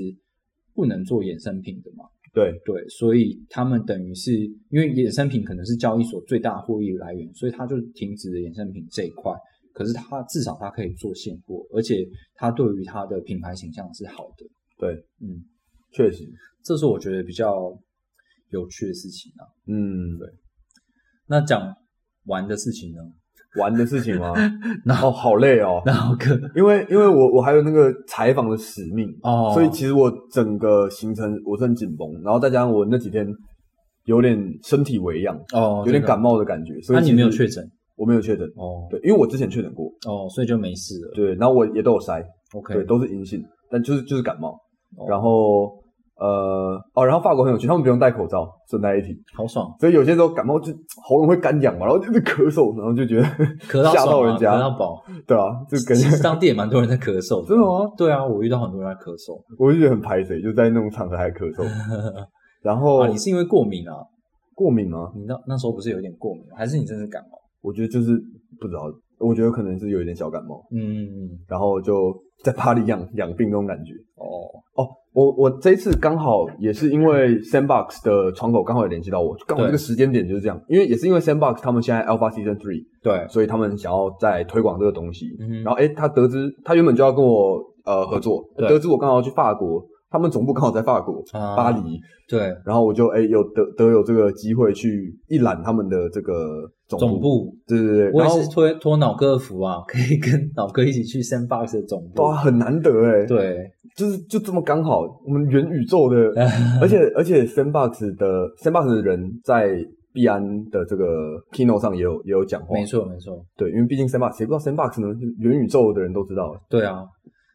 不能做衍生品的嘛，对，对，所以他们等于是因为衍生品可能是交易所最大获益来源，所以他就停止了衍生品这一块，可是他至少他可以做现货，而且他对于他的品牌形象是好的。对，嗯，确实，这是我觉得比较有趣的事情啊。嗯，对那讲玩的事情呢？玩的事情吗？然后哦，好累哦，然后跟因为因为我我还有那个采访的使命，哦，所以其实我整个行程我是很紧绷，然后再加上我那几天有点身体微恙，哦有点感，冒的感觉，所以那你没有确诊？我没有确诊，哦，对，因为我之前确诊过，哦，所以就没事了。对，然后我也都有筛，，OK，对，都是阴性，但就是就是感冒，哦。然后呃哦，然后法国很有趣，他们不用戴口罩，顺带一提，好爽，所以有些时候感冒就喉咙会干痒嘛，然后就是咳嗽，然后就觉得咳到吓到人家咳，到饱。对啊，就感觉当地也蛮多人在咳嗽，真的吗？对啊，我遇到很多人在咳嗽。我就觉得很排斥，就在那种场合还咳嗽，然后啊，你是因为过敏啊？过敏吗？你那那时候不是有点过敏，还是你真是感冒？我觉得就是不知道，我觉得可能是有一点小感冒，嗯嗯然后就在巴黎养养病那种感觉。哦，哦，我我这一次刚好也是因为 Sandbox 的窗口刚好有联系到我，刚好这个时间点就是这样，因为也是因为 Sandbox 他们现在 Alpha Season Three，对，所以他们想要在推广这个东西。嗯然后诶，他得知他原本就要跟我呃合作，得知我刚好要去法国，他们总部刚好在法国、啊巴黎，对，然后我就诶有得得有这个机会去一览他们的这个总部。总部，对对对，我也是托托脑哥的福啊，可以跟脑哥一起去 Sandbox 的总部。哇，很难得诶，对，就是就这么刚好，我们元宇宙的，而且而且 Sandbox 的 Sandbox 的人在币安的这个 keynote 上也有也有讲话，没错没错，对，因为毕竟 Sandbox 谁不知道 Sandbox 呢？就是元宇宙的人都知道。对啊。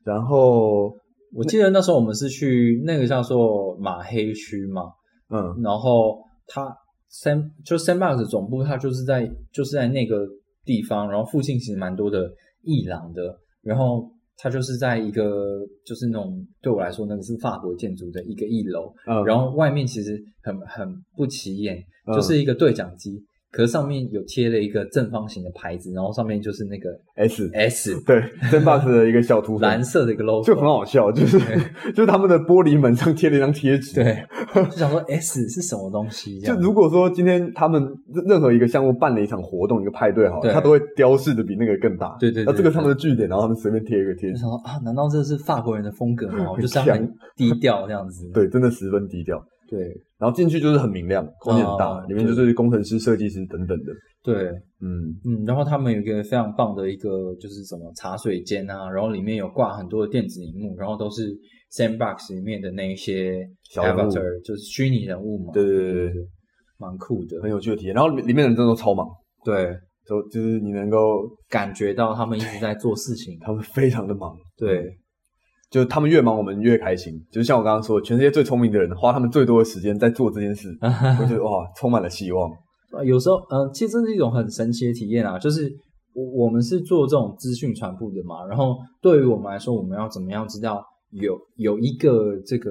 然后我记得那时候我们是去那个叫做马黑区嘛，嗯。然后它三就 Sandbox 总部，它就是在就是在那个地方，然后附近其实蛮多的艺廊的，然后它就是在一个就是那种对我来说那个是法国建筑的一个一楼，嗯，然后外面其实很很不起眼，嗯就是一个对讲机，可是上面有贴了一个正方形的牌子，然后上面就是那个 S S 对 Sandbox 的一个小图蓝，色的一个 logo，就很好笑，就是 就是他们的玻璃门上贴了一张贴纸。对，就想说 S 是什么东西？就如果说今天他们任何一个项目办了一场活动、一个派对好他都会雕饰的比那个更大。对对对那这个是他们的据点，然后他们随便贴一个贴纸，就想说啊，难道这是法国人的风格吗？我就是很低调这样子。对，真的十分低调。对然后进去就是很明亮，空间很大，哦里面就是工程师、设计师等等的。对，嗯，嗯，然后他们有一个非常棒的一个就是什么茶水间啊，然后里面有挂很多的电子荧幕，然后都是 Sandbox 里面的那一些 avatar，就是虚拟人物嘛。对对对对对，蛮酷的。很有趣的体验。然后里里面的人真的都超忙，对，就就是你能够，感觉到他们一直在做事情。他们非常的忙。对，就他们越忙，我们越开心。就是像我刚刚说，全世界最聪明的人花他们最多的时间在做这件事，我觉得哇，充满了希望。呃有时候，呃，其实这是一种很神奇的体验啊，就是我我们是做这种资讯传播的嘛，然后对于我们来说，我们要怎么样知道有有一个这个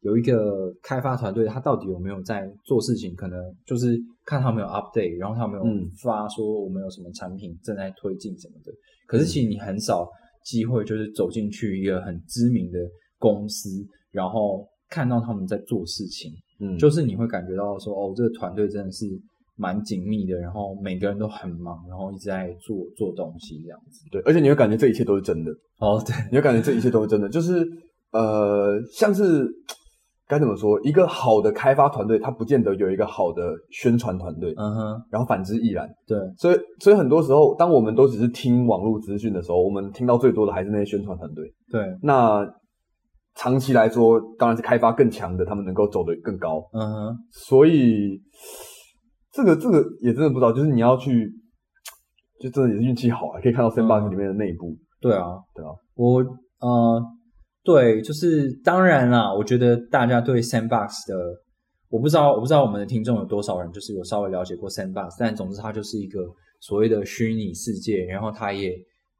有一个开发团队，他到底有没有在做事情？可能就是看他们有 update，然后他们有嗯发说我们有什么产品正在推进什么的。可是其实你很少机会就是走进去一个很知名的公司，然后看到他们在做事情。嗯，就是你会感觉到说，哦，这个团队真的是蛮紧密的，然后每个人都很忙，然后一直在做做东西这样子。对，而且你会感觉这一切都是真的，哦，对，你会感觉这一切都是真的，就是呃，像是该怎么说，一个好的开发团队，它不见得有一个好的宣传团队，嗯哼，然后反之亦然。对，所以，所以很多时候，当我们都只是听网络资讯的时候，我们听到最多的还是那些宣传团队。对，那长期来说，当然是开发更强的，他们能够走得更高。嗯哼，所以，这个这个也真的不知道，就是你要去，就真的也是运气好啊，可以看到 Sandbox 嗯里面的内部。对啊，对啊，我呃，对，就是当然啦，我觉得大家对 Sandbox 的，我不知道，我不知道我们的听众有多少人就是有稍微了解过 Sandbox，但总之它就是一个所谓的虚拟世界，然后它也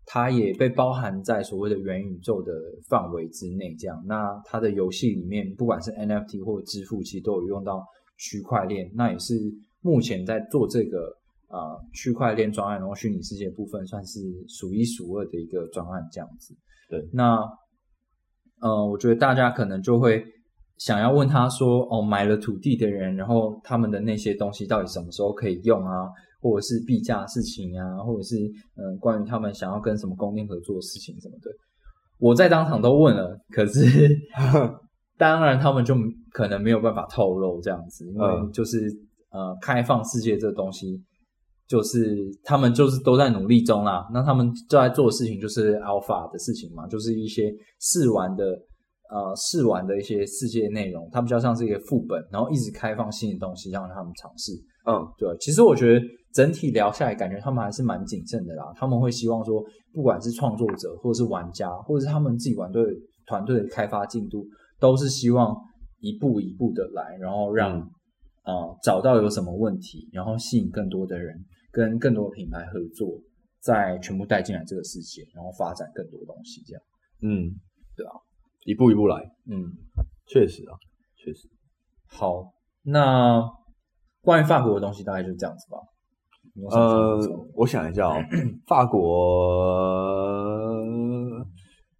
它也被包含在所谓的元宇宙的范围之内。这样，那它的游戏里面，不管是 NFT 或者支付，其实都有用到区块链，那也是目前在做这个。呃，区块链专案，然后虚拟世界部分算是数一数二的一个专案，这样子。对，那呃，我觉得大家可能就会想要问他说，哦，买了土地的人，然后他们的那些东西到底什么时候可以用啊？或者是币价事情啊，或者是嗯关于他们想要跟什么供电合作的事情什么的，我在当场都问了，可是 当然他们就可能没有办法透露这样子，因为嗯就是呃开放世界这个东西。就是他们就是都在努力中啦，那他们就在做的事情就是 alpha 的事情嘛，就是一些试玩的呃试玩的一些世界内容，它比较像是一个副本，然后一直开放新的东西让他们尝试。嗯对，其实我觉得整体聊下来，感觉他们还是蛮谨慎的啦。他们会希望说，不管是创作者，或者是玩家，或者是他们自己团队团队的开发进度，都是希望一步一步的来，然后让、嗯呃找到有什么问题，然后吸引更多的人跟更多的品牌合作，再全部带进来这个世界，然后发展更多东西，这样。嗯，对啊，一步一步来，嗯，确实啊，确实。好，那关于法国的东西大概就这样子吧。呃我想一下哦，法国，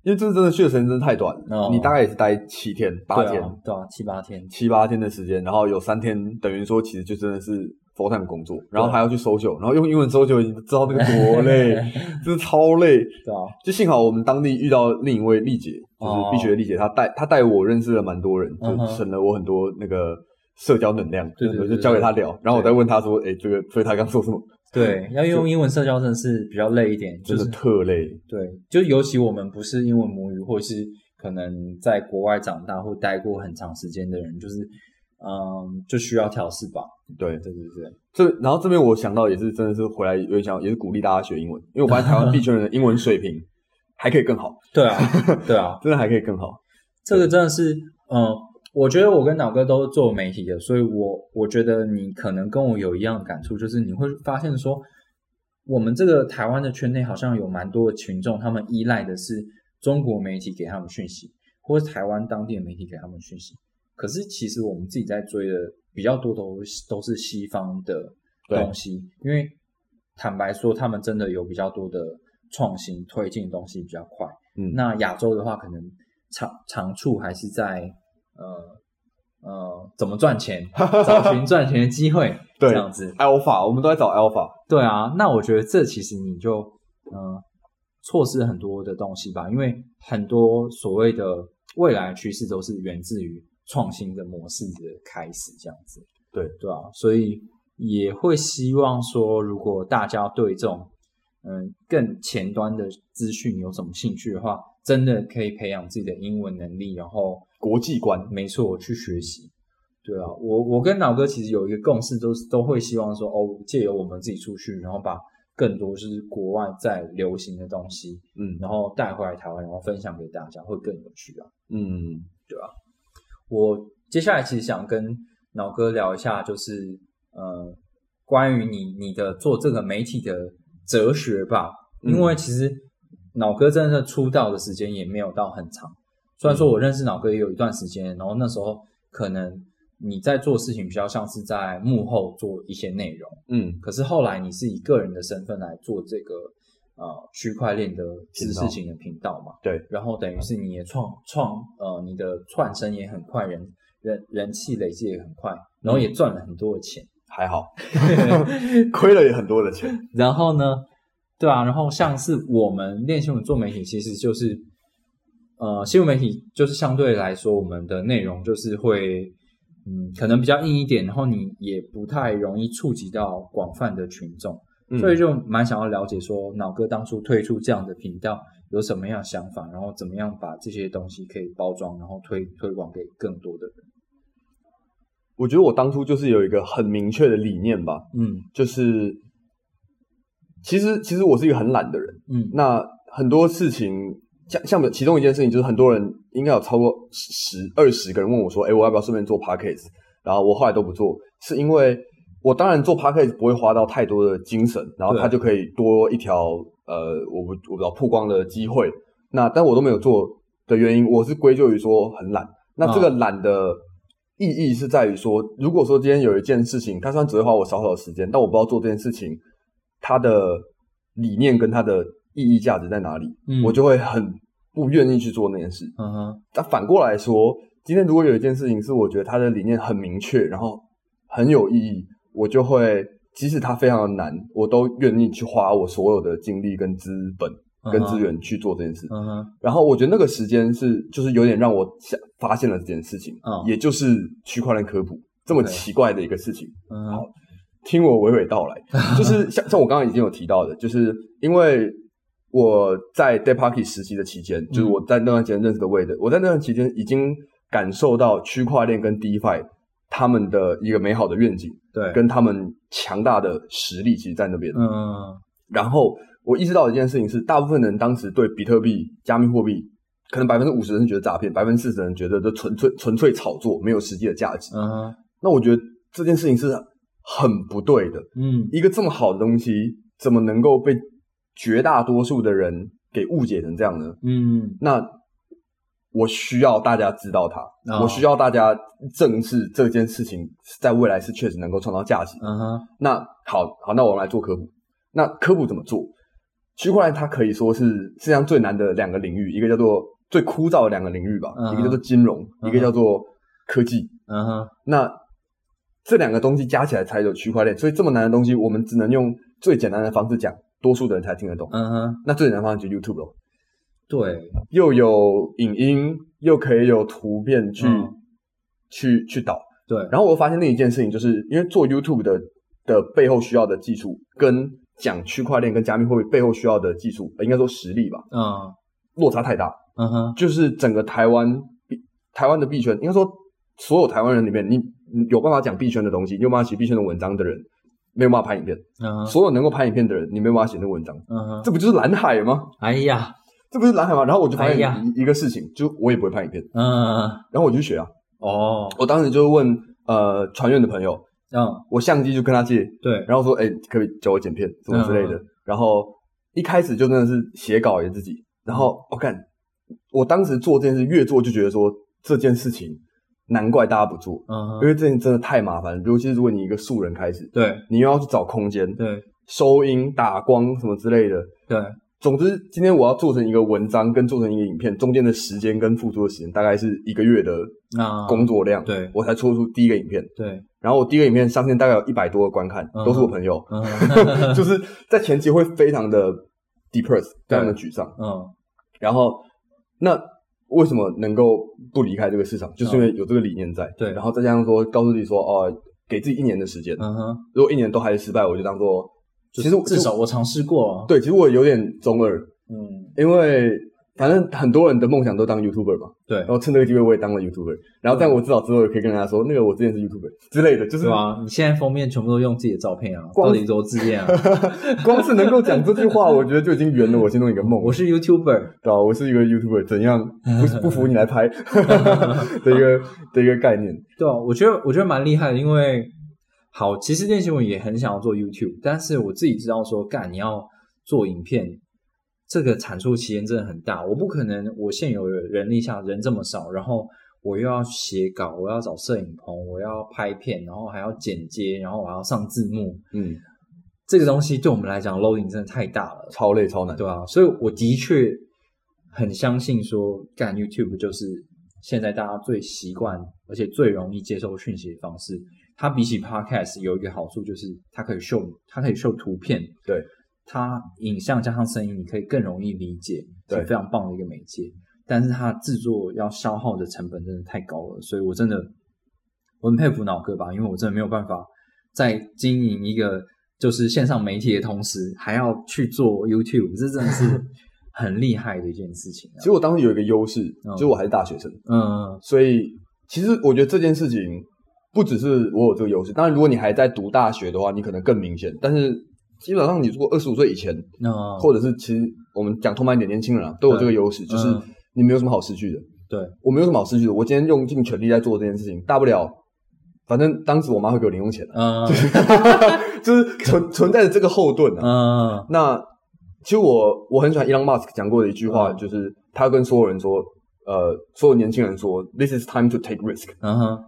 因为这真的去的时间真的太短你大概也是待七天、八天、对啊，七八天，七八天的时间，然后有三天等于说其实就真的是 full time 工作，然后还要去搜救，然后用英文搜救，你知道那个多累，真的超累。对啊，就幸好我们当地遇到另一位丽姐，就是哦碧学的丽姐，她带她带我认识了蛮多人，就省了我很多那个社交能量，对对对我就交给她聊，然后我再问她说，哎，这个，所以她刚说什么？对，要用英文社交真的是比较累一点，就是特累。对，就尤其我们不是英文母语，或者是可能在国外长大或待过很长时间的人，就是嗯，就需要调试吧。对，对对对，这然后这边我想到也是真的是回来有点想，也是鼓励大家学英文，因为我发现台湾币圈人的英文水平还可以更好，对啊，对啊，真的还可以更好。这个真的是，嗯，我觉得我跟脑哥都是做媒体的，所以我我觉得你可能跟我有一样的感触，就是你会发现说，我们这个台湾的圈内好像有蛮多的群众，他们依赖的是中国媒体给他们讯息，或者台湾当地的媒体给他们讯息。可是其实我们自己在追的比较多都都是西方的东西，因为坦白说，他们真的有比较多的创新推进的东西比较快。嗯那亚洲的话，可能长长处还是在呃呃怎么赚钱，找寻赚钱的机会，对这样子。Alpha，我们都在找 Alpha。对啊，那我觉得这其实你就呃错失很多的东西吧，因为很多所谓的未来趋势都是源自于创新的模式的开始，这样子。对对啊，所以也会希望说，如果大家对这种嗯更前端的资讯有什么兴趣的话，真的可以培养自己的英文能力，然后国际观没错去学习。对啊，我我跟老哥其实有一个共识，都是都会希望说，哦，借由我们自己出去，然后把更多就是国外在流行的东西，嗯然后带回来台湾，然后分享给大家，会更有趣啊。嗯，我接下来其实想跟脑哥聊一下，就是呃，关于你你的做这个媒体的哲学吧，嗯。因为其实脑哥真的出道的时间也没有到很长，虽然说我认识脑哥也有一段时间，然后那时候可能你在做事情比较像是在幕后做一些内容，嗯。可是后来你是以个人的身份来做这个呃区块链的知识型的频道嘛，对，然后等于是你也创创呃你的窜升也很快，人人人气累积也很快，然后也赚了很多的钱。还好，亏了也很多的钱。然后呢，对啊，然后像是我们练新闻做媒体，其实就是呃新闻媒体就是相对来说，我们的内容就是会嗯可能比较硬一点，然后你也不太容易触及到广泛的群众。嗯所以就蛮想要了解说，脑哥当初推出这样的频道有什么样的想法，然后怎么样把这些东西可以包装，然后推推广给更多的人。我觉得我当初就是有一个很明确的理念吧，嗯就是其实其实我是一个很懒的人，嗯那很多事情像像其中一件事情就是很多人应该有超过十二十个人问我说，哎，我要不要顺便做 podcast？然后我后来都不做，是因为我当然做 podcast 不会花到太多的精神，然后它就可以多一条呃我不我不知道曝光的机会。那但我都没有做的原因，我是归咎于说很懒。那这个懒的意义是在于说，如果说今天有一件事情，它虽然只会花我少少的时间，但我不知道做这件事情它的理念跟它的意义价值在哪里，嗯我就会很不愿意去做那件事。嗯哼但反过来说，今天如果有一件事情是我觉得它的理念很明确，然后很有意义，我就会即使它非常的难，我都愿意去花我所有的精力跟资本跟资源去做这件事。然后我觉得那个时间是，就是有点让我想发现了这件事情，嗯也就是区块链科普这么奇怪的一个事情。嗯哼，听我娓娓道来，就是像像我刚刚已经有提到的，就是因为我在 Parky 实习的期间，就是我在那段时间认识的 Wade，我在那段期间已经感受到区块链跟 DeFi 他们的一个美好的愿景，对，跟他们强大的实力，其实在那边。嗯然后我意识到一件事情是，大部分人当时对比特币、加密货币，可能百分之五十人觉得诈骗，百分之四十人觉得这纯粹纯粹炒作，没有实际的价值。嗯，那我觉得这件事情是很不对的。嗯一个这么好的东西，怎么能够被绝大多数的人给误解成这样呢？嗯那我需要大家知道它，哦我需要大家正视这件事情，在未来是确实能够创造价值。嗯哼，那好好，那我们来做科普。那科普怎么做？区块链它可以说是世界上最难的两个领域，一个叫做最枯燥的两个领域吧，一个叫做金融，一个叫做科技。嗯哼，那这两个东西加起来才有区块链，所以这么难的东西，我们只能用最简单的方式讲，多数的人才听得懂。嗯哼，那最简单的方式就 YouTube 咯，对，又有影音，又可以有图片去、嗯。去去导。对，然后我发现另一件事情，就是因为做 YouTube 的的背后需要的技术，跟讲区块链跟加密货币背后需要的技术，呃应该说实力吧，嗯。落差太大。嗯哼，就是整个台湾币台湾的币圈，应该说所有台湾人里面，你你有办法讲币圈的东西，你有办法写币圈的文章的人，没有办法拍影片；嗯哼，所有能够拍影片的人，你没有办法写那个文章。嗯哼，这不就是蓝海吗？哎呀，这不是蓝海吗？然后我就发现一一个事情，就我也不会拍影片，嗯然后我就去学啊。哦，我当时就问呃传院的朋友，嗯。我相机就跟他借，对，然后说，哎、可不可以教我剪片什么之类的。嗯然后一开始就真的是写稿也自己，然后我看、我当时做这件事，越做就觉得说这件事情难怪大家不做，嗯哼，因为这件真的太麻烦。尤其是如果你一个素人开始，对。你又要去找空间、对。收音、打光什么之类的。对，总之，今天我要做成一个文章跟做成一个影片，中间的时间跟付出的时间大概是一个月的工作量，对我才做出第一个影片。对，然后我第一个影片上线大概有一百多个观看，嗯都是我朋友，就是在前期会非常的 depressed，非常的沮丧。嗯然后那为什么能够不离开这个市场，就是因为有这个理念在。嗯对然后再加上说告诉自己说，哦，给自己一年的时间，嗯哼，如果一年都还是失败，我就当做，其实至少我尝试过，对，其实我有点中二，嗯，因为反正很多人的梦想都当 YouTuber 嘛，对然，后趁这个机会我也当了 YouTuber，然后但我至少之后也可以跟大家说，那个我之前是 YouTuber 之类的，就是对吧？你现在封面全部都用自己的照片啊，光到底多自恋啊？光是能够讲这句话，我觉得就已经圆了我心中一个梦。我是 YouTuber，对啊，我是一个 YouTuber，怎样不 不服你来拍的一个的一个概念。对啊，我觉得我觉得蛮厉害的，因为好，其实练习文也很想要做 YouTube，但是我自己知道说，干你要做影片，这个产出期间真的很大，我不可能我现有的人力下人这么少，然后我又要写稿，我要找摄影棚，我要拍片，然后还要剪接，然后我还要上字幕，嗯，这个东西对我们来讲 loading 真的太大了，超累超难。对啊，所以我的确很相信说，干 YouTube 就是现在大家最习惯而且最容易接受讯息的方式。它比起 Podcast 有一个好处就是它可以秀，它可以秀图片，对，它影像加上声音，你可以更容易理解，对是非常棒的一个媒介。但是它制作要消耗的成本真的太高了，所以我真的我很佩服脑哥吧，因为我真的没有办法在经营一个就是线上媒体的同时，还要去做 YouTube，这真的是 很厉害的一件事情、啊其。实我当时有一个优势，嗯就是我还是大学生，嗯所以其实我觉得这件事情不只是我有这个优势，当然如果你还在读大学的话，你可能更明显。但是基本上你如果二十五岁以前，那或者是其实我们讲通盘一点，年轻人啊都有这个优势，就是嗯你没有什么好失去的。对，我没有什么好失去的，我今天用尽全力在做这件事情，大不了反正当时我妈会给我零用钱的、嗯 就是存存在着这个后盾啊。嗯那其实我我很喜欢 Elon Musk 讲过的一句话，嗯就是他跟所有人说，呃，所有年轻人说，This is time to take risk。嗯哼，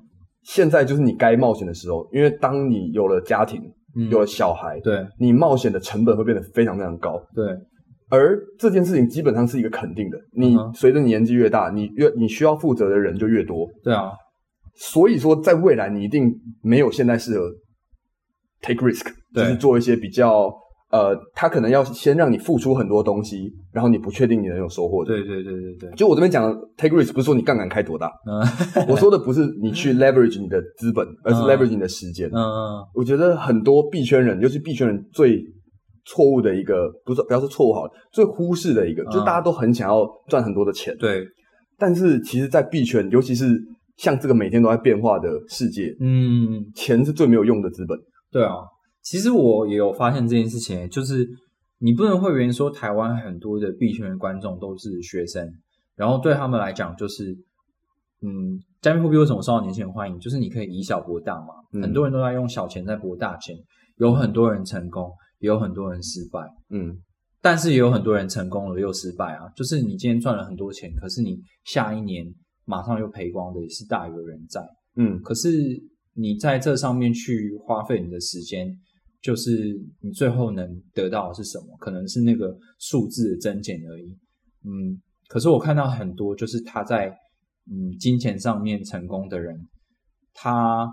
现在就是你该冒险的时候，因为当你有了家庭，嗯。有了小孩，对。你冒险的成本会变得非常非常高。对，而这件事情基本上是一个肯定的，你随着你年纪越大，你越你需要负责的人就越多。对啊，所以说，在未来你一定没有现在适合 take risk，就是做一些比较呃，他可能要先让你付出很多东西，然后你不确定你能有收获的。对对对对对，就我这边讲的 take risk，不是说你杠杆开多大，嗯。我说的不是你去 leverage 你的资本，而是嗯 leverage 你的时间。嗯我觉得很多币圈人，尤其币圈人最错误的一个，不是不要说错误好了，最忽视的一个，嗯。就是大家都很想要赚很多的钱，对，但是其实，在币圈，尤其是像这个每天都在变化的世界，嗯，钱是最没有用的资本。对啊，其实我也有发现这件事情，就是你不能会原说台湾很多的币圈的观众都是学生，然后对他们来讲就是，嗯，加密货币为什么受到年轻人欢迎？就是你可以以小博大嘛，嗯很多人都在用小钱在博大钱，有很多人成功，也有很多人失败。嗯但是也有很多人成功了又失败啊，就是你今天赚了很多钱，可是你下一年马上又赔光的也是大有人在。嗯可是你在这上面去花费你的时间，就是你最后能得到的是什么？可能是那个数字的增减而已。嗯，可是我看到很多就是他在嗯金钱上面成功的人，他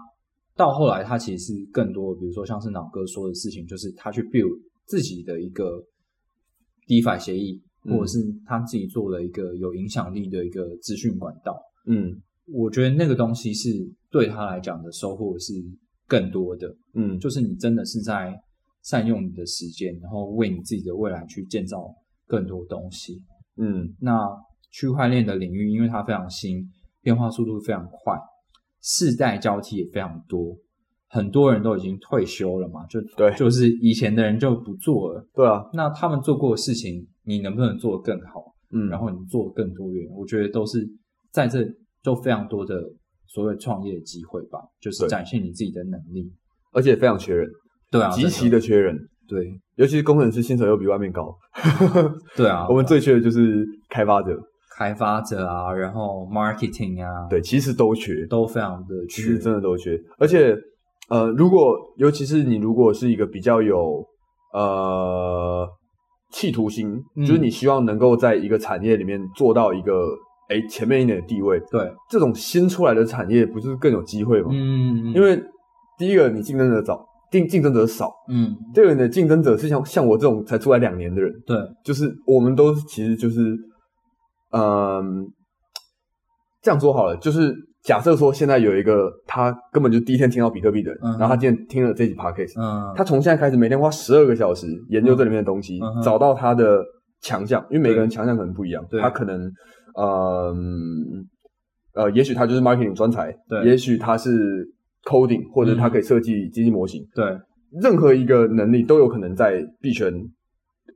到后来他其实是更多，比如说像是脑哥说的事情，就是他去 build 自己的一个 DeFi 协议，嗯或者是他自己做了一个有影响力的一个资讯管道。嗯我觉得那个东西是对他来讲的收获是更多的，嗯，就是你真的是在善用你的时间，然后为你自己的未来去建造更多东西。嗯那区块链的领域，因为它非常新，变化速度非常快，世代交替也非常多，很多人都已经退休了嘛，就对就是以前的人就不做了。对啊，那他们做过的事情，你能不能做得更好？嗯，然后你做得更多元，我觉得都是在这都非常多的所谓创业的机会吧，就是展现你自己的能力。而且非常缺人，对啊，极其的缺人，对尤其是工程师薪水又比外面高。对啊，我们最缺的就是开发者，开发者啊，然后 marketing 啊，对，其实都缺，都非常的缺其实，真的都缺。而且，呃，如果尤其是你如果是一个比较有呃企图心，嗯就是你希望能够在一个产业里面做到一个哎前面一点的地位，对，这种新出来的产业不是更有机会吗？嗯，因为第一个你竞争者早，竞竞争者少；嗯，第二个你的竞争者是像像我这种才出来两年的人，对，就是我们都其实就是，嗯，这样说好了，就是假设说现在有一个他根本就第一天听到比特币的人，嗯然后他今天听了这集 podcast，、嗯，他从现在开始每天花十二个小时研究这里面的东西，找到他的强项，因为每个人强项可能不一样，对他可能，呃，呃，也许他就是 marketing 专才，对也许他是 coding，或者他可以设计机器模型，对，任何一个能力都有可能在币圈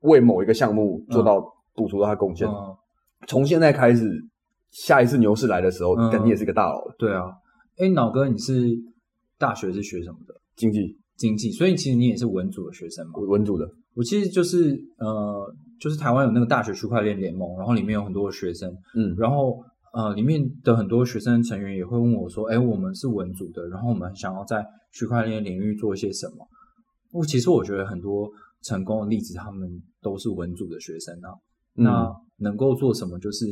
为某一个项目做到补足到他贡献。嗯，从现在开始，下一次牛市来的时候，嗯但你也是个大佬了。对啊。哎，脑哥，你是大学是学什么的？经济经济，所以其实你也是文组的学生嘛？文组的，我其实就是呃，就是台湾有那个大学区块链联盟，然后里面有很多的学生，嗯然后呃，里面的很多学生成员也会问我说：“哎，我们是文组的，然后我们想要在区块链领域做一些什么？”我其实我觉得很多成功的例子，他们都是文组的学生啊。嗯那能够做什么？就是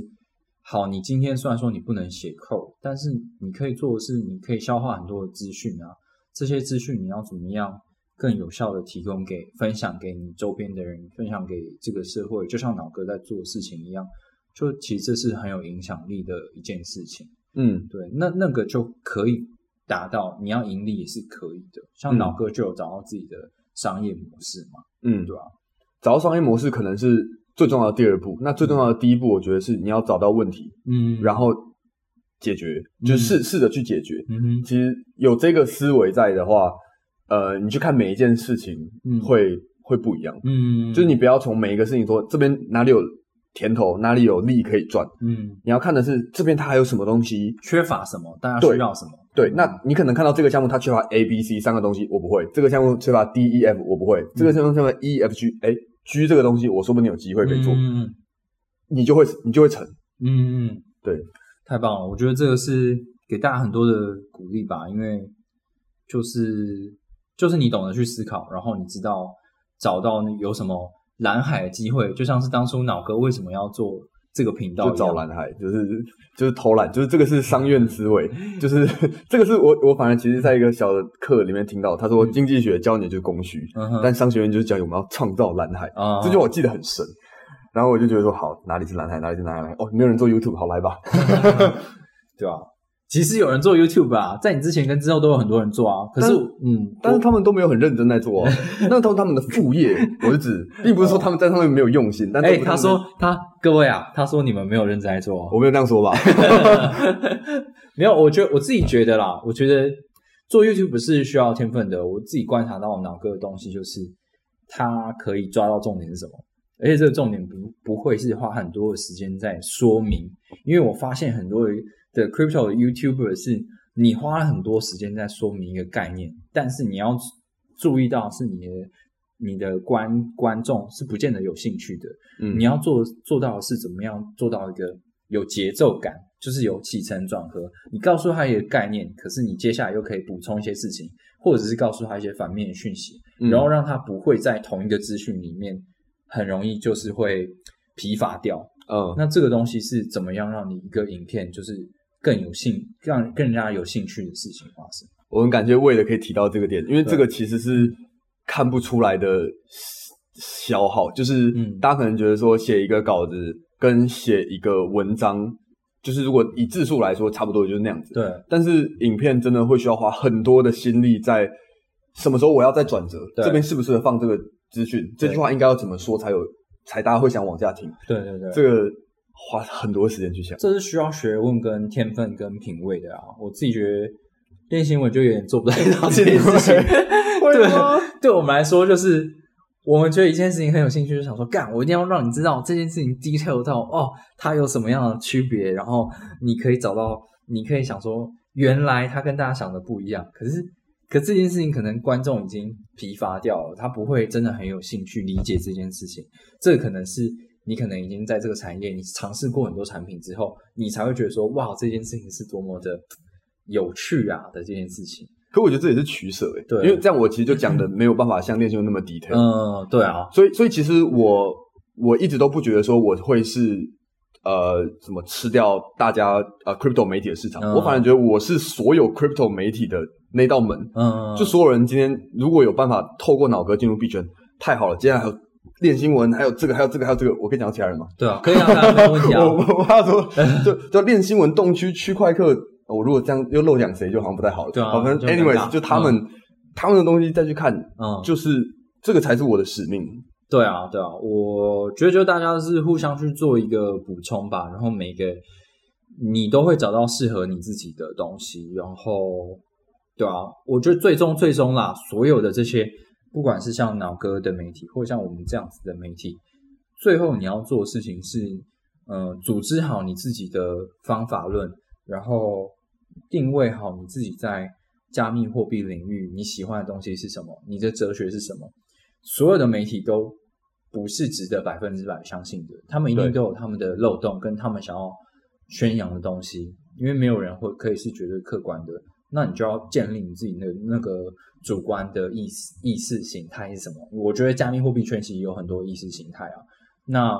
好，你今天虽然说你不能写 code，但是你可以做的是，你可以消化很多的资讯啊。这些资讯你要怎么样更有效的提供给分享给你周边的人，分享给这个社会，就像脑哥在做的事情一样。就其实这是很有影响力的一件事情。嗯对，那那个就可以达到你要盈利也是可以的。像嗯脑哥就有找到自己的商业模式嘛，嗯，对吧、找到商业模式可能是最重要的第二步。那最重要的第一步，我觉得是你要找到问题，嗯，然后解决，就试试着去解决。嗯哼，其实有这个思维在的话，呃，你去看每一件事情嗯会、会不一样。嗯，就是你不要从每一个事情说这边哪里有甜头，哪里有利可以赚，嗯你要看的是这边它还有什么东西。缺乏什么，大家需要什么，对，那你可能看到这个项目它缺乏 A、B、C 三个东西，我不会；这个项目缺乏 D、E、F，我不会；这个项目缺乏 E、F、G，哎，G 这个东西我说不定有机会可以做，嗯你就会你就会成。嗯嗯，对，太棒了！我觉得这个是给大家很多的鼓励吧，因为就是就是你懂得去思考，然后你知道找到那有什么蓝海的机会，就像是当初脑哥为什么要做这个频道就找蓝海，就是就是偷懒，就是这个是商院思维，就是 这个是我我反正其实在一个小的课里面听到，他说经济学教你就是供需，嗯但商学院就是教你我们要创造蓝海，啊这句话我记得很深。然后我就觉得说，好，哪里是蓝海，哪里是蓝海？哦，没有人做 YouTube，好来吧。对吧、其实有人做 YouTube 啊，在你之前跟之后都有很多人做啊。可是，嗯，但是他们都没有很认真在做、哦，那都是他们的副业。我是指，并不是说他们在上面没有用心，但哎、他说他各位啊，他说你们没有认真在做哦，我没有这样说吧？没有，我觉得我自己觉得啦，我觉得做 YouTube 不是需要天分的。我自己观察到脑哥的东西，就是他可以抓到重点是什么，而且这个重点不不会是花很多的时间在说明，因为我发现很多的 crypto 的 YouTuber 是你花了很多时间在说明一个概念，但是你要注意到是你的你的观观众是不见得有兴趣的，嗯你要做做到的是怎么样做到一个有节奏感，就是有起承转合。你告诉他一个概念，可是你接下来又可以补充一些事情，或者是告诉他一些反面的讯息，嗯然后让他不会在同一个资讯里面很容易就是会疲乏掉。嗯，那这个东西是怎么样让你一个影片就是更有兴，让更加有兴趣的事情发生？我很感谢为了可以提到这个点，因为这个其实是看不出来的消耗，就是嗯。大家可能觉得说写一个稿子跟写一个文章，就是如果以字数来说，差不多就是那样子。对，但是影片真的会需要花很多的心力在什么时候我要再转折，对这边适不适合放这个资讯，这句话应该要怎么说才有才大家会想往下听，对对对，这个花很多时间去想。这是需要学问、跟天分、跟品味的啊。我自己觉得练新闻就有点做不太到这件事情。对，对我们来说，就是我们觉得一件事情很有兴趣，就想说，干，我一定要让你知道这件事情 detail 到哦，它有什么样的区别，然后你可以找到，你可以想说，原来它跟大家想的不一样。可是，可这件事情可能观众已经疲乏掉了，他不会真的很有兴趣理解这件事情。这可能是你可能已经在这个产业，你尝试过很多产品之后，你才会觉得说，哇，这件事情是多么的有趣啊的这件事情。可我觉得这也是取舍诶，对因为这样我其实就讲的没有办法像练习那么 detail，、嗯，对啊，所以所以其实我我一直都不觉得说我会是呃什么吃掉大家呃 crypto 媒体的市场，嗯我反而觉得我是所有 crypto 媒体的那道门，嗯，就所有人今天如果有办法透过脑哥进入币圈，太好了，接下来还有练新闻，还有这个还有这个还有这个，我可以讲到其他人吗？对啊，可以啊，没问题啊。我我怕说，就就练新闻动区区块客，我如果这样又漏讲谁，就好像不太好了。对啊好反正 anyways，就他们、他们的东西再去看，嗯，就是这个才是我的使命。对啊，对啊，我觉得就大家是互相去做一个补充吧，然后每个你都会找到适合你自己的东西，然后对啊，我觉得最终最终啦，所有的这些，不管是像脑哥的媒体，或像我们这样子的媒体，最后你要做的事情是，呃，组织好你自己的方法论，然后定位好你自己在加密货币领域你喜欢的东西是什么，你的哲学是什么。所有的媒体都不是值得百分之百相信的，他们一定都有他们的漏洞跟他们想要宣扬的东西，因为没有人会可以是绝对客观的。那你就要建立你自己的那个主观的意识意识形态是什么？我觉得加密货币圈其实有很多意识形态啊。那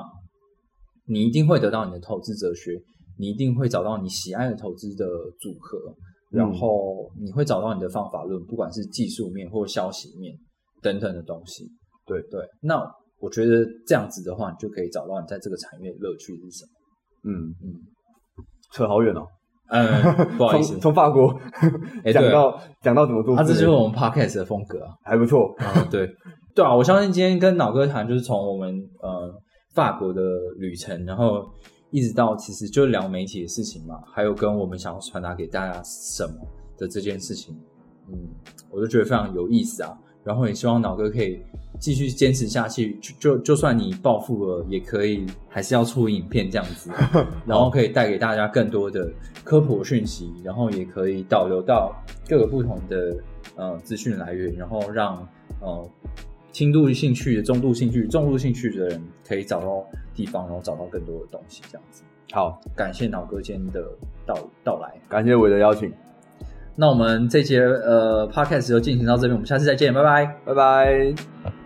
你一定会得到你的投资哲学，你一定会找到你喜爱的投资的组合，然后你会找到你的方法论，不管是技术面或消息面等等的东西。对对，那我觉得这样子的话，你就可以找到你在这个产业的乐趣是什么。嗯嗯，扯好远哦，嗯，不好意思从，从法国 讲到讲到怎么做啊，这就是我们 podcast 的风格啊。还不错。啊，对，对啊，我相信今天跟脑哥谈，就是从我们呃法国的旅程，然后一直到其实就聊媒体的事情嘛，还有跟我们想要传达给大家什么的这件事情，嗯，我就觉得非常有意思啊。然后也希望脑哥可以继续坚持下去，就就就算你暴富了，也可以还是要出影片这样子，然后可以带给大家更多的科普讯息，然后也可以导流到各个不同的呃资讯来源，然后让呃轻度兴趣的、中度兴趣、重度兴趣的人可以找到地方，然后找到更多的东西，这样子。好，感谢脑哥今天的到到来。感谢我的邀请，那我们这节呃 podcast 就进行到这边，我们下次再见，拜拜。拜拜。